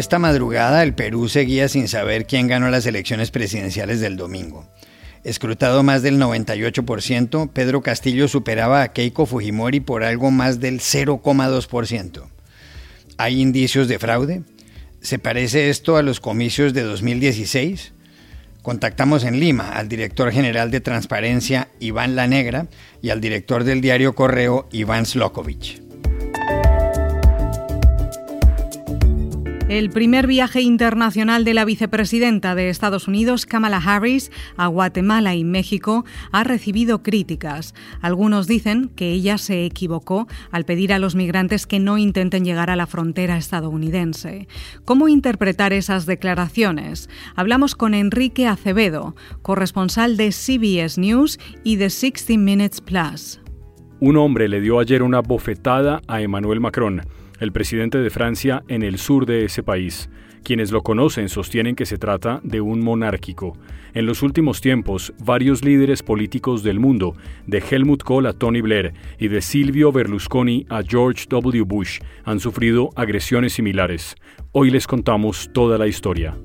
Esta madrugada el Perú seguía sin saber quién ganó las elecciones presidenciales del domingo. Escrutado más del 98%, Pedro Castillo superaba a Keiko Fujimori por algo más del 0,2%. ¿Hay indicios de fraude? ¿Se parece esto a los comicios de 2016? Contactamos en Lima al director general de Transparencia, Iván La Negra, y al director del diario Correo, Iván Slokovich. El primer viaje internacional de la vicepresidenta de Estados Unidos, Kamala Harris, a Guatemala y México ha recibido críticas. Algunos dicen que ella se equivocó al pedir a los migrantes que no intenten llegar a la frontera estadounidense. ¿Cómo interpretar esas declaraciones? Hablamos con Enrique Acevedo, corresponsal de CBS News y de 60 Minutes Plus. Un hombre le dio ayer una bofetada a Emmanuel Macron el presidente de Francia en el sur de ese país. Quienes lo conocen sostienen que se trata de un monárquico. En los últimos tiempos, varios líderes políticos del mundo, de Helmut Kohl a Tony Blair y de Silvio Berlusconi a George W. Bush, han sufrido agresiones similares. Hoy les contamos toda la historia.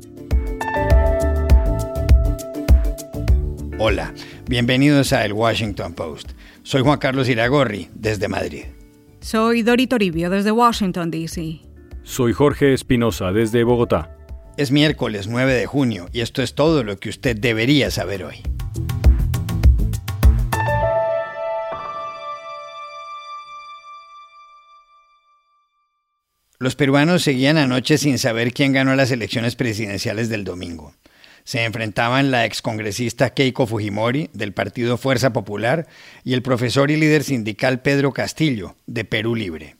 Hola, bienvenidos a El Washington Post. Soy Juan Carlos Iragorri, desde Madrid. Soy Dori Toribio desde Washington, D.C. Soy Jorge Espinosa desde Bogotá. Es miércoles 9 de junio y esto es todo lo que usted debería saber hoy. Los peruanos seguían anoche sin saber quién ganó las elecciones presidenciales del domingo se enfrentaban la excongresista Keiko Fujimori del partido Fuerza Popular y el profesor y líder sindical Pedro Castillo de Perú Libre.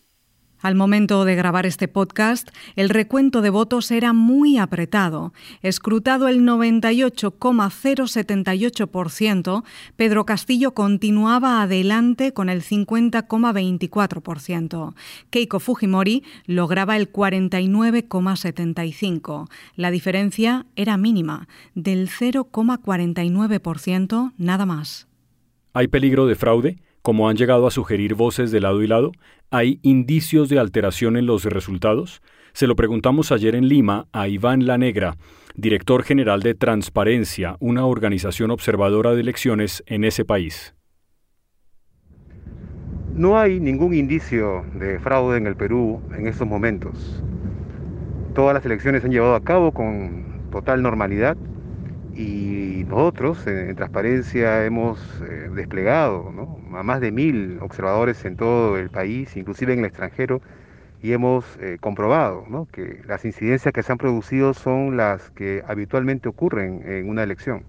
Al momento de grabar este podcast, el recuento de votos era muy apretado. Escrutado el 98,078%, Pedro Castillo continuaba adelante con el 50,24%. Keiko Fujimori lograba el 49,75%. La diferencia era mínima, del 0,49% nada más. ¿Hay peligro de fraude? Como han llegado a sugerir voces de lado y lado, ¿hay indicios de alteración en los resultados? Se lo preguntamos ayer en Lima a Iván La Negra, director general de Transparencia, una organización observadora de elecciones en ese país. No hay ningún indicio de fraude en el Perú en estos momentos. Todas las elecciones se han llevado a cabo con total normalidad y nosotros en, Transparencia hemos eh, desplegado a más de mil observadores en todo el país, inclusive en el extranjero, y hemos eh, comprobado que las incidencias que se han producido son las que habitualmente ocurren en una elección.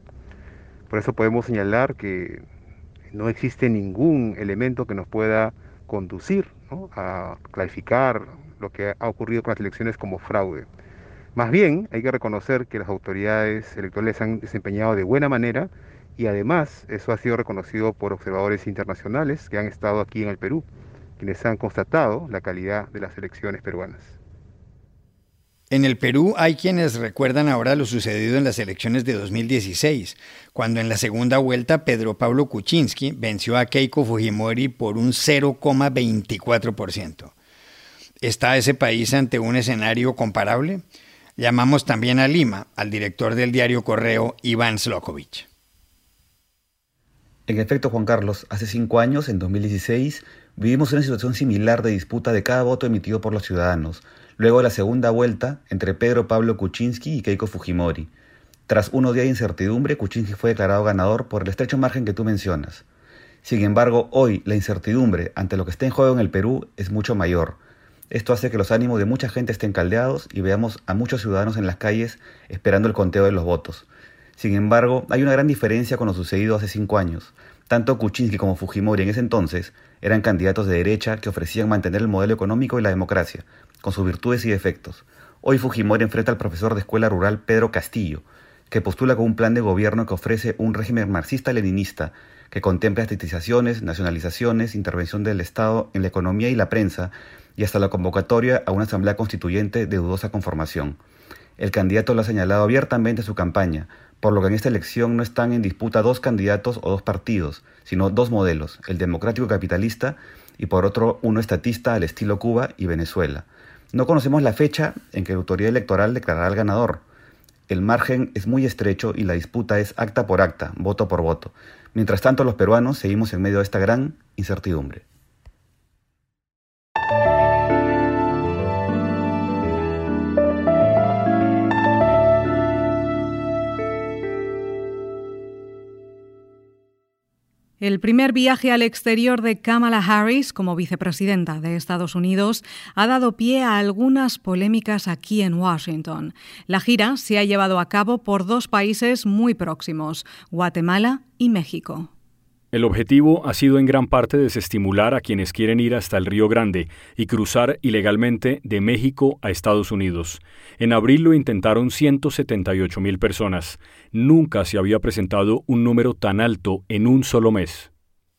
Por eso podemos señalar que no existe ningún elemento que nos pueda conducir a clarificar lo que ha ocurrido con las elecciones como fraude. Más bien, hay que reconocer que las autoridades electorales han desempeñado de buena manera y además eso ha sido reconocido por observadores internacionales que han estado aquí en el Perú, quienes han constatado la calidad de las elecciones peruanas. En el Perú hay quienes recuerdan ahora lo sucedido en las elecciones de 2016, cuando en la segunda vuelta Pedro Pablo Kuczynski venció a Keiko Fujimori por un 0,24%. ¿Está ese país ante un escenario comparable? Llamamos también a Lima al director del diario Correo, Iván Slokovich. En efecto, Juan Carlos, hace cinco años, en 2016, vivimos una situación similar de disputa de cada voto emitido por los ciudadanos, luego de la segunda vuelta entre Pedro Pablo Kuczynski y Keiko Fujimori. Tras unos días de incertidumbre, Kuczynski fue declarado ganador por el estrecho margen que tú mencionas. Sin embargo, hoy la incertidumbre ante lo que está en juego en el Perú es mucho mayor. Esto hace que los ánimos de mucha gente estén caldeados y veamos a muchos ciudadanos en las calles esperando el conteo de los votos. Sin embargo, hay una gran diferencia con lo sucedido hace cinco años. Tanto Kuczynski como Fujimori en ese entonces eran candidatos de derecha que ofrecían mantener el modelo económico y la democracia, con sus virtudes y defectos. Hoy Fujimori enfrenta al profesor de escuela rural Pedro Castillo, que postula con un plan de gobierno que ofrece un régimen marxista-leninista que contempla estatizaciones, nacionalizaciones, intervención del Estado en la economía y la prensa, y hasta la convocatoria a una asamblea constituyente de dudosa conformación. El candidato lo ha señalado abiertamente en su campaña, por lo que en esta elección no están en disputa dos candidatos o dos partidos, sino dos modelos, el democrático capitalista y por otro uno estatista al estilo Cuba y Venezuela. No conocemos la fecha en que la autoridad electoral declarará al ganador. El margen es muy estrecho y la disputa es acta por acta, voto por voto. Mientras tanto, los peruanos seguimos en medio de esta gran incertidumbre. El primer viaje al exterior de Kamala Harris como vicepresidenta de Estados Unidos ha dado pie a algunas polémicas aquí en Washington. La gira se ha llevado a cabo por dos países muy próximos, Guatemala y México. El objetivo ha sido en gran parte desestimular a quienes quieren ir hasta el Río Grande y cruzar ilegalmente de México a Estados Unidos. En abril lo intentaron 178 mil personas. Nunca se había presentado un número tan alto en un solo mes.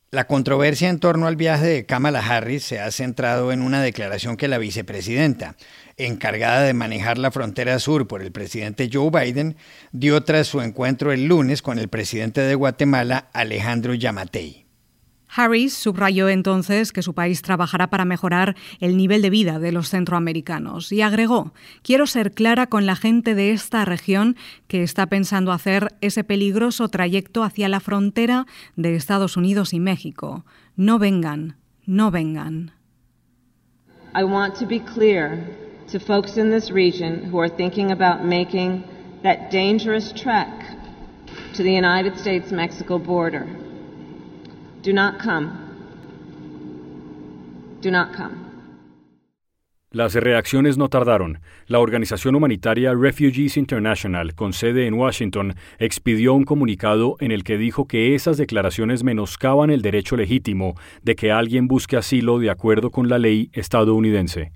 La controversia en torno al viaje de Kamala Harris se ha centrado en una declaración que la vicepresidenta, encargada de manejar la frontera sur por el presidente Joe Biden, dio tras su encuentro el lunes con el presidente de Guatemala, Alejandro Yamatei. Harris subrayó entonces que su país trabajará para mejorar el nivel de vida de los centroamericanos y agregó, quiero ser clara con la gente de esta región que está pensando hacer ese peligroso trayecto hacia la frontera de Estados Unidos y México. No vengan, no vengan. I want to be clear to folks in this region who are thinking about making that dangerous trek to the United States-Mexico border. Do not come. Do not come. Las reacciones no tardaron. La organización humanitaria Refugees International, con sede en Washington, expidió un comunicado en el que dijo que esas declaraciones menoscaban el derecho legítimo de que alguien busque asilo de acuerdo con la ley estadounidense.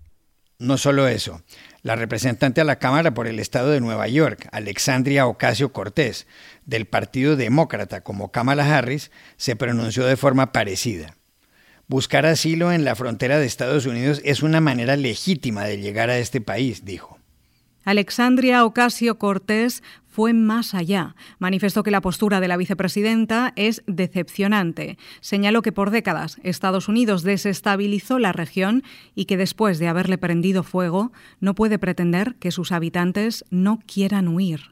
No solo eso, la representante a la Cámara por el Estado de Nueva York, Alexandria Ocasio Cortés, del Partido Demócrata como Kamala Harris, se pronunció de forma parecida. Buscar asilo en la frontera de Estados Unidos es una manera legítima de llegar a este país, dijo. Alexandria Ocasio Cortés fue más allá. Manifestó que la postura de la vicepresidenta es decepcionante. Señaló que por décadas Estados Unidos desestabilizó la región y que después de haberle prendido fuego no puede pretender que sus habitantes no quieran huir.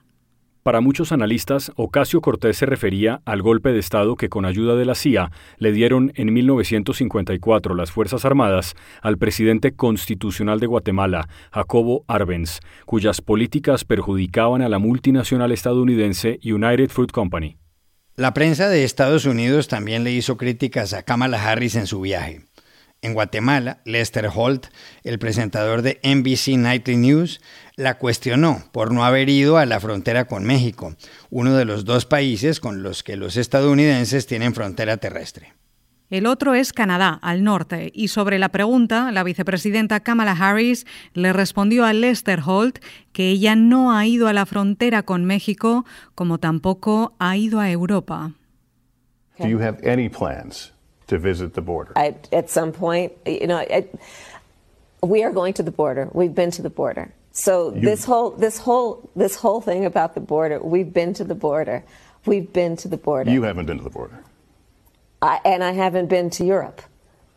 Para muchos analistas, Ocasio Cortés se refería al golpe de Estado que con ayuda de la CIA le dieron en 1954 las Fuerzas Armadas al presidente constitucional de Guatemala, Jacobo Arbenz, cuyas políticas perjudicaban a la multinacional estadounidense United Fruit Company. La prensa de Estados Unidos también le hizo críticas a Kamala Harris en su viaje. En Guatemala, Lester Holt, el presentador de NBC Nightly News, la cuestionó por no haber ido a la frontera con México, uno de los dos países con los que los estadounidenses tienen frontera terrestre. El otro es Canadá, al norte, y sobre la pregunta, la vicepresidenta Kamala Harris le respondió a Lester Holt que ella no ha ido a la frontera con México, como tampoco ha ido a Europa. Do you have any plans to visit the border? I, at some point, you know, I, we are going to the border. We've been to the border. So you, this whole this whole this whole thing about the border, we've been to the border. We've been to the border. You haven't been to the border. I, and I haven't been to Europe.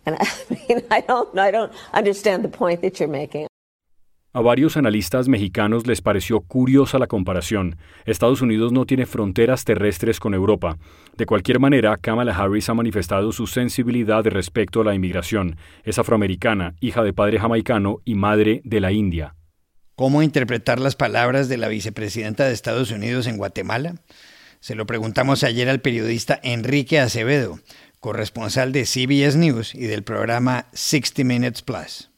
And I mean, I don't I don't understand the point that you're making. A varios analistas mexicanos les pareció curiosa la comparación. Estados Unidos no tiene fronteras terrestres con Europa. De cualquier manera, Kamala Harris ha manifestado su sensibilidad respecto a la inmigración. Es afroamericana, hija de padre jamaicano y madre de la India. ¿Cómo interpretar las palabras de la vicepresidenta de Estados Unidos en Guatemala? Se lo preguntamos ayer al periodista Enrique Acevedo, corresponsal de CBS News y del programa 60 Minutes Plus.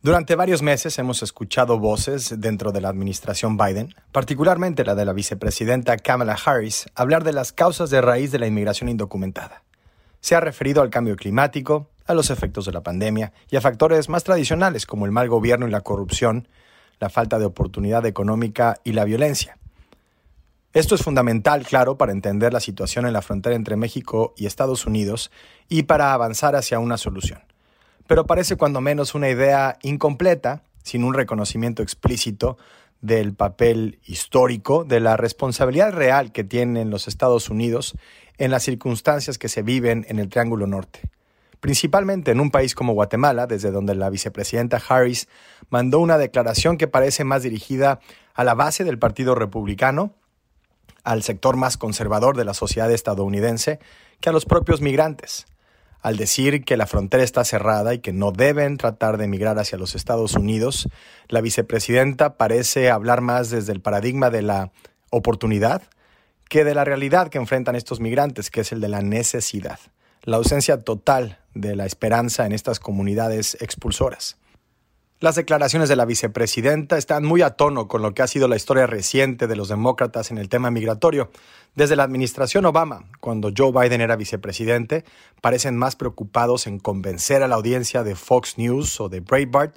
Durante varios meses hemos escuchado voces dentro de la administración Biden, particularmente la de la vicepresidenta Kamala Harris, hablar de las causas de raíz de la inmigración indocumentada. Se ha referido al cambio climático, a los efectos de la pandemia y a factores más tradicionales como el mal gobierno y la corrupción, la falta de oportunidad económica y la violencia. Esto es fundamental, claro, para entender la situación en la frontera entre México y Estados Unidos y para avanzar hacia una solución pero parece cuando menos una idea incompleta, sin un reconocimiento explícito del papel histórico, de la responsabilidad real que tienen los Estados Unidos en las circunstancias que se viven en el Triángulo Norte. principalmente en un país como Guatemala, desde donde la vicepresidenta Harris mandó una declaración que parece más dirigida a la base del Partido Republicano, al sector más conservador de la sociedad estadounidense, que a los propios migrantes al decir que la frontera está cerrada y que no deben tratar de emigrar hacia los Estados Unidos, la vicepresidenta parece hablar más desde el paradigma de la oportunidad que de la realidad que enfrentan estos migrantes, que es el de la necesidad, la ausencia total de la esperanza en estas comunidades expulsoras. Las declaraciones de la vicepresidenta están muy a tono con lo que ha sido la historia reciente de los demócratas en el tema migratorio. Desde la administración Obama, cuando Joe Biden era vicepresidente, parecen más preocupados en convencer a la audiencia de Fox News o de Breitbart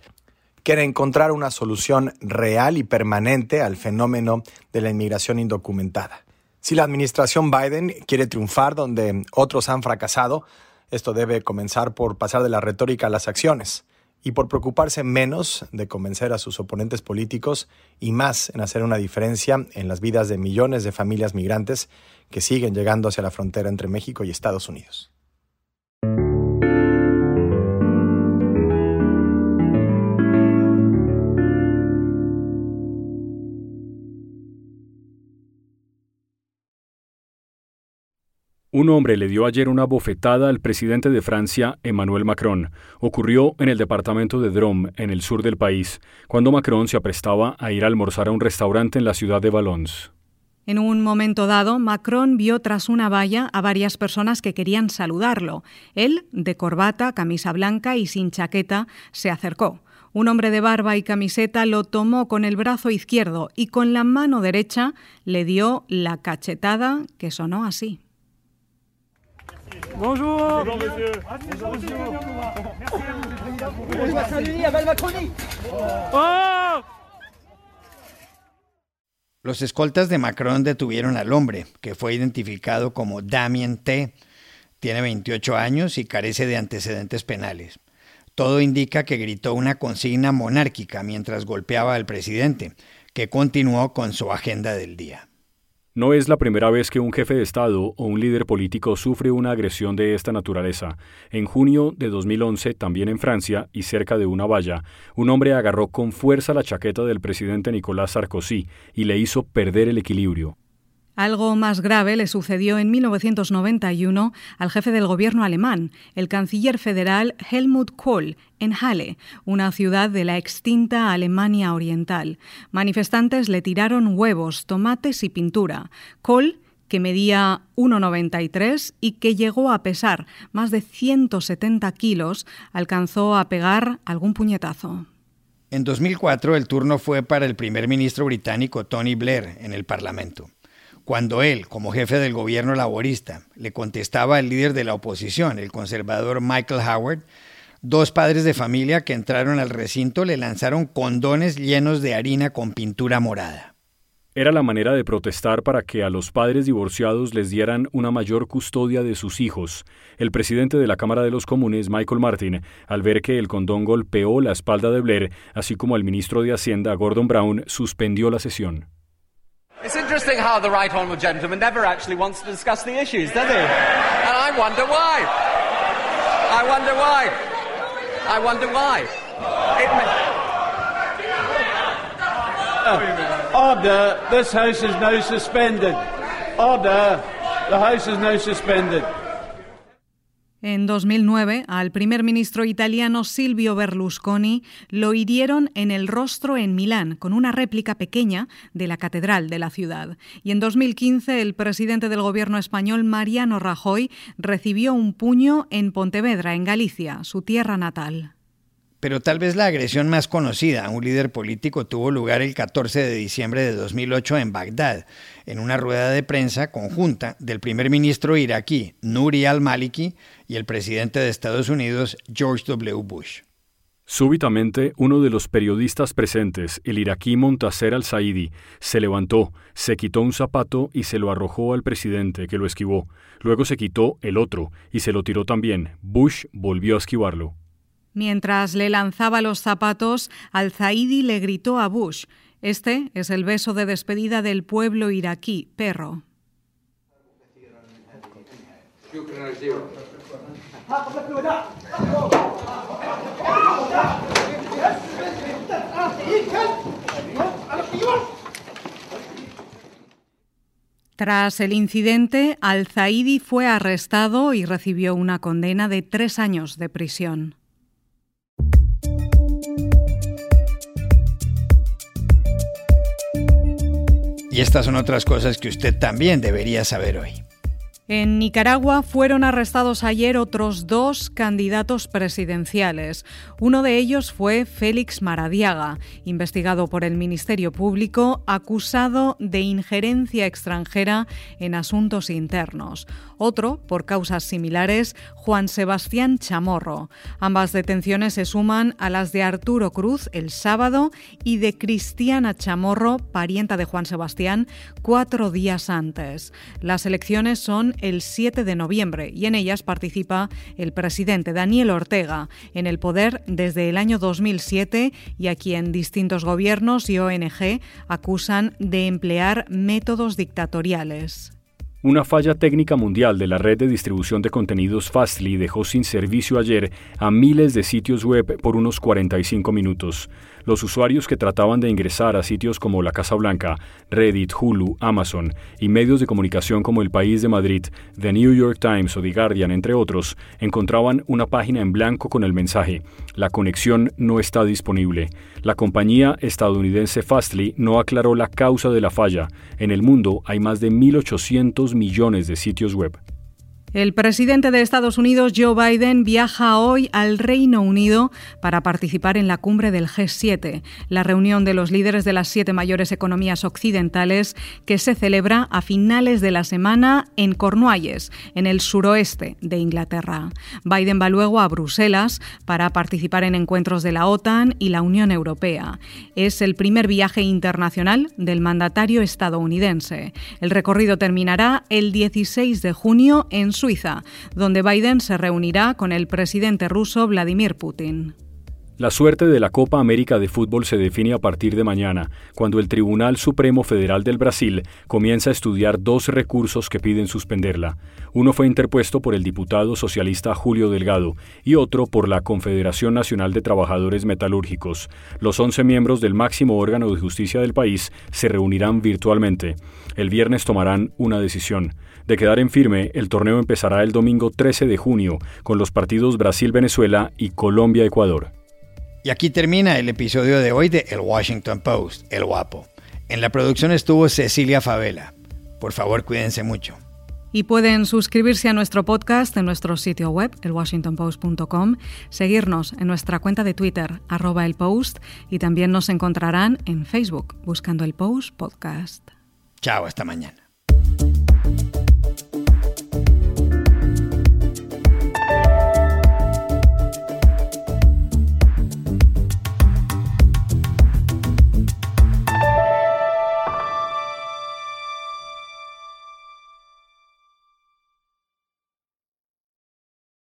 que en encontrar una solución real y permanente al fenómeno de la inmigración indocumentada. Si la administración Biden quiere triunfar donde otros han fracasado, esto debe comenzar por pasar de la retórica a las acciones y por preocuparse menos de convencer a sus oponentes políticos y más en hacer una diferencia en las vidas de millones de familias migrantes que siguen llegando hacia la frontera entre México y Estados Unidos. Un hombre le dio ayer una bofetada al presidente de Francia, Emmanuel Macron. Ocurrió en el departamento de Drôme, en el sur del país, cuando Macron se aprestaba a ir a almorzar a un restaurante en la ciudad de Valence. En un momento dado, Macron vio tras una valla a varias personas que querían saludarlo. Él, de corbata, camisa blanca y sin chaqueta, se acercó. Un hombre de barba y camiseta lo tomó con el brazo izquierdo y con la mano derecha le dio la cachetada que sonó así. Bonjour. Los escoltas de Macron detuvieron al hombre, que fue identificado como Damien T. Tiene 28 años y carece de antecedentes penales. Todo indica que gritó una consigna monárquica mientras golpeaba al presidente, que continuó con su agenda del día. No es la primera vez que un jefe de Estado o un líder político sufre una agresión de esta naturaleza. En junio de 2011, también en Francia y cerca de una valla, un hombre agarró con fuerza la chaqueta del presidente Nicolás Sarkozy y le hizo perder el equilibrio. Algo más grave le sucedió en 1991 al jefe del gobierno alemán, el canciller federal Helmut Kohl, en Halle, una ciudad de la extinta Alemania Oriental. Manifestantes le tiraron huevos, tomates y pintura. Kohl que medía 1,93 y que llegó a pesar más de 170 kilos, alcanzó a pegar algún puñetazo. En 2004 el turno fue para el primer ministro británico Tony Blair en el Parlamento. Cuando él, como jefe del gobierno laborista, le contestaba al líder de la oposición, el conservador Michael Howard, dos padres de familia que entraron al recinto le lanzaron condones llenos de harina con pintura morada. Era la manera de protestar para que a los padres divorciados les dieran una mayor custodia de sus hijos. El presidente de la Cámara de los Comunes, Michael Martin, al ver que el condón golpeó la espalda de Blair, así como al ministro de Hacienda, Gordon Brown, suspendió la sesión. It's interesting how the right honourable gentleman never actually wants to discuss the issues, does he? And I wonder why. I wonder why. I wonder why. Uh, order. This house is now suspended. Order. The house is now suspended. En 2009, al primer ministro italiano Silvio Berlusconi lo hirieron en el rostro en Milán con una réplica pequeña de la catedral de la ciudad. Y en 2015, el presidente del gobierno español, Mariano Rajoy, recibió un puño en Pontevedra, en Galicia, su tierra natal. Pero tal vez la agresión más conocida a un líder político tuvo lugar el 14 de diciembre de 2008 en Bagdad, en una rueda de prensa conjunta del primer ministro iraquí Nuri al-Maliki y el presidente de Estados Unidos George W. Bush. Súbitamente, uno de los periodistas presentes, el iraquí Montaser al-Saidi, se levantó, se quitó un zapato y se lo arrojó al presidente, que lo esquivó. Luego se quitó el otro y se lo tiró también. Bush volvió a esquivarlo. Mientras le lanzaba los zapatos, Al-Zaidi le gritó a Bush, este es el beso de despedida del pueblo iraquí, perro. Tras el incidente, Al-Zaidi fue arrestado y recibió una condena de tres años de prisión. Y estas son otras cosas que usted también debería saber hoy. En Nicaragua fueron arrestados ayer otros dos candidatos presidenciales. Uno de ellos fue Félix Maradiaga, investigado por el Ministerio Público, acusado de injerencia extranjera en asuntos internos. Otro, por causas similares, Juan Sebastián Chamorro. Ambas detenciones se suman a las de Arturo Cruz el sábado y de Cristiana Chamorro, parienta de Juan Sebastián, cuatro días antes. Las elecciones son el 7 de noviembre y en ellas participa el presidente Daniel Ortega, en el poder desde el año 2007 y a quien distintos gobiernos y ONG acusan de emplear métodos dictatoriales. Una falla técnica mundial de la red de distribución de contenidos Fastly dejó sin servicio ayer a miles de sitios web por unos 45 minutos. Los usuarios que trataban de ingresar a sitios como la Casa Blanca, Reddit, Hulu, Amazon y medios de comunicación como El País de Madrid, The New York Times o The Guardian, entre otros, encontraban una página en blanco con el mensaje La conexión no está disponible. La compañía estadounidense Fastly no aclaró la causa de la falla. En el mundo hay más de 1.800 millones de sitios web. El presidente de Estados Unidos, Joe Biden, viaja hoy al Reino Unido para participar en la cumbre del G7, la reunión de los líderes de las siete mayores economías occidentales que se celebra a finales de la semana en Cornualles, en el suroeste de Inglaterra. Biden va luego a Bruselas para participar en encuentros de la OTAN y la Unión Europea. Es el primer viaje internacional del mandatario estadounidense. El recorrido terminará el 16 de junio en Suiza, donde Biden se reunirá con el presidente ruso Vladimir Putin. La suerte de la Copa América de Fútbol se define a partir de mañana, cuando el Tribunal Supremo Federal del Brasil comienza a estudiar dos recursos que piden suspenderla. Uno fue interpuesto por el diputado socialista Julio Delgado y otro por la Confederación Nacional de Trabajadores Metalúrgicos. Los 11 miembros del máximo órgano de justicia del país se reunirán virtualmente. El viernes tomarán una decisión. De quedar en firme, el torneo empezará el domingo 13 de junio con los partidos Brasil-Venezuela y Colombia-Ecuador. Y aquí termina el episodio de hoy de El Washington Post, El Guapo. En la producción estuvo Cecilia Favela. Por favor, cuídense mucho. Y pueden suscribirse a nuestro podcast en nuestro sitio web, elwashingtonpost.com, seguirnos en nuestra cuenta de Twitter, arroba el post, y también nos encontrarán en Facebook, buscando el Post Podcast. Chao, hasta mañana.